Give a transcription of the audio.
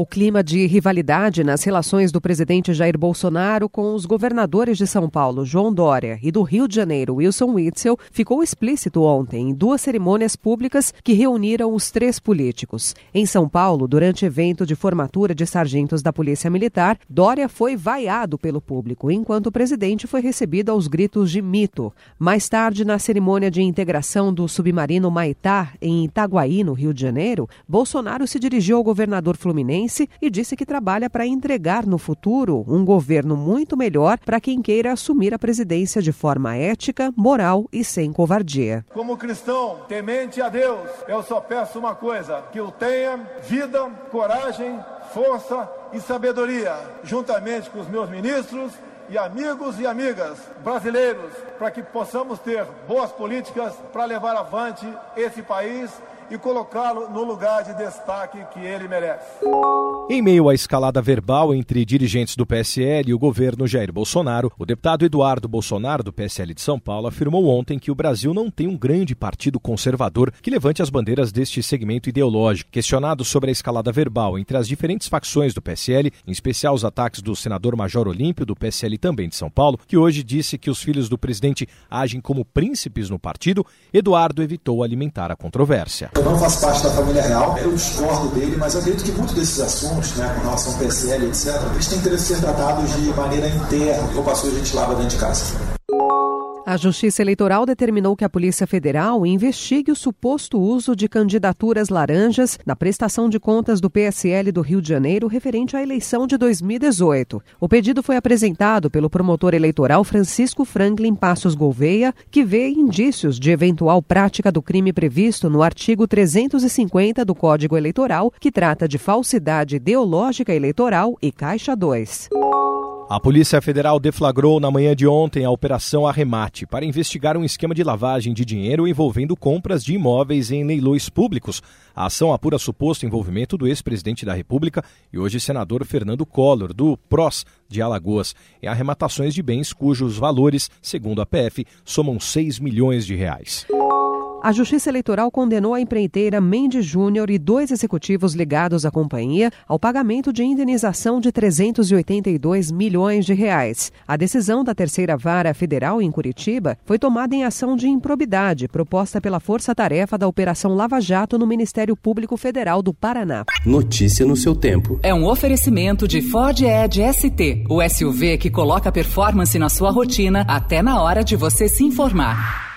O clima de rivalidade nas relações do presidente Jair Bolsonaro com os governadores de São Paulo, João Dória, e do Rio de Janeiro, Wilson Witzel, ficou explícito ontem em duas cerimônias públicas que reuniram os três políticos. Em São Paulo, durante evento de formatura de sargentos da Polícia Militar, Dória foi vaiado pelo público, enquanto o presidente foi recebido aos gritos de mito. Mais tarde, na cerimônia de integração do submarino Maitá, em Itaguaí, no Rio de Janeiro, Bolsonaro se dirigiu ao governador fluminense e disse que trabalha para entregar no futuro um governo muito melhor para quem queira assumir a presidência de forma ética, moral e sem covardia. Como cristão temente a Deus, eu só peço uma coisa: que eu tenha vida, coragem, força e sabedoria, juntamente com os meus ministros e amigos e amigas brasileiros, para que possamos ter boas políticas para levar avante esse país e colocá-lo no lugar de destaque que ele merece. Em meio à escalada verbal entre dirigentes do PSL e o governo Jair Bolsonaro, o deputado Eduardo Bolsonaro, do PSL de São Paulo, afirmou ontem que o Brasil não tem um grande partido conservador que levante as bandeiras deste segmento ideológico. Questionado sobre a escalada verbal entre as diferentes facções do PSL, em especial os ataques do senador Major Olímpio, do PSL também de São Paulo, que hoje disse que os filhos do presidente agem como príncipes no partido, Eduardo evitou alimentar a controvérsia. Eu não faço parte da família real, eu discordo dele, mas eu acredito que muitos desses assuntos, né, com relação ao PSL, etc., eles têm que ser tratados de maneira interna, como passou a gente lava dentro de casa. A Justiça Eleitoral determinou que a Polícia Federal investigue o suposto uso de candidaturas laranjas na prestação de contas do PSL do Rio de Janeiro referente à eleição de 2018. O pedido foi apresentado pelo promotor eleitoral Francisco Franklin Passos Gouveia, que vê indícios de eventual prática do crime previsto no artigo 350 do Código Eleitoral, que trata de falsidade ideológica eleitoral e Caixa 2. A Polícia Federal deflagrou na manhã de ontem a Operação Arremate para investigar um esquema de lavagem de dinheiro envolvendo compras de imóveis em leilões públicos. A ação apura suposto envolvimento do ex-presidente da República e hoje senador Fernando Collor, do PROS de Alagoas, em arrematações de bens cujos valores, segundo a PF, somam 6 milhões de reais. A Justiça Eleitoral condenou a empreiteira Mendes Júnior e dois executivos ligados à companhia ao pagamento de indenização de 382 milhões de reais. A decisão da terceira vara federal em Curitiba foi tomada em ação de improbidade proposta pela Força Tarefa da Operação Lava Jato no Ministério Público Federal do Paraná. Notícia no seu tempo. É um oferecimento de Ford Edge ST, o SUV que coloca performance na sua rotina até na hora de você se informar.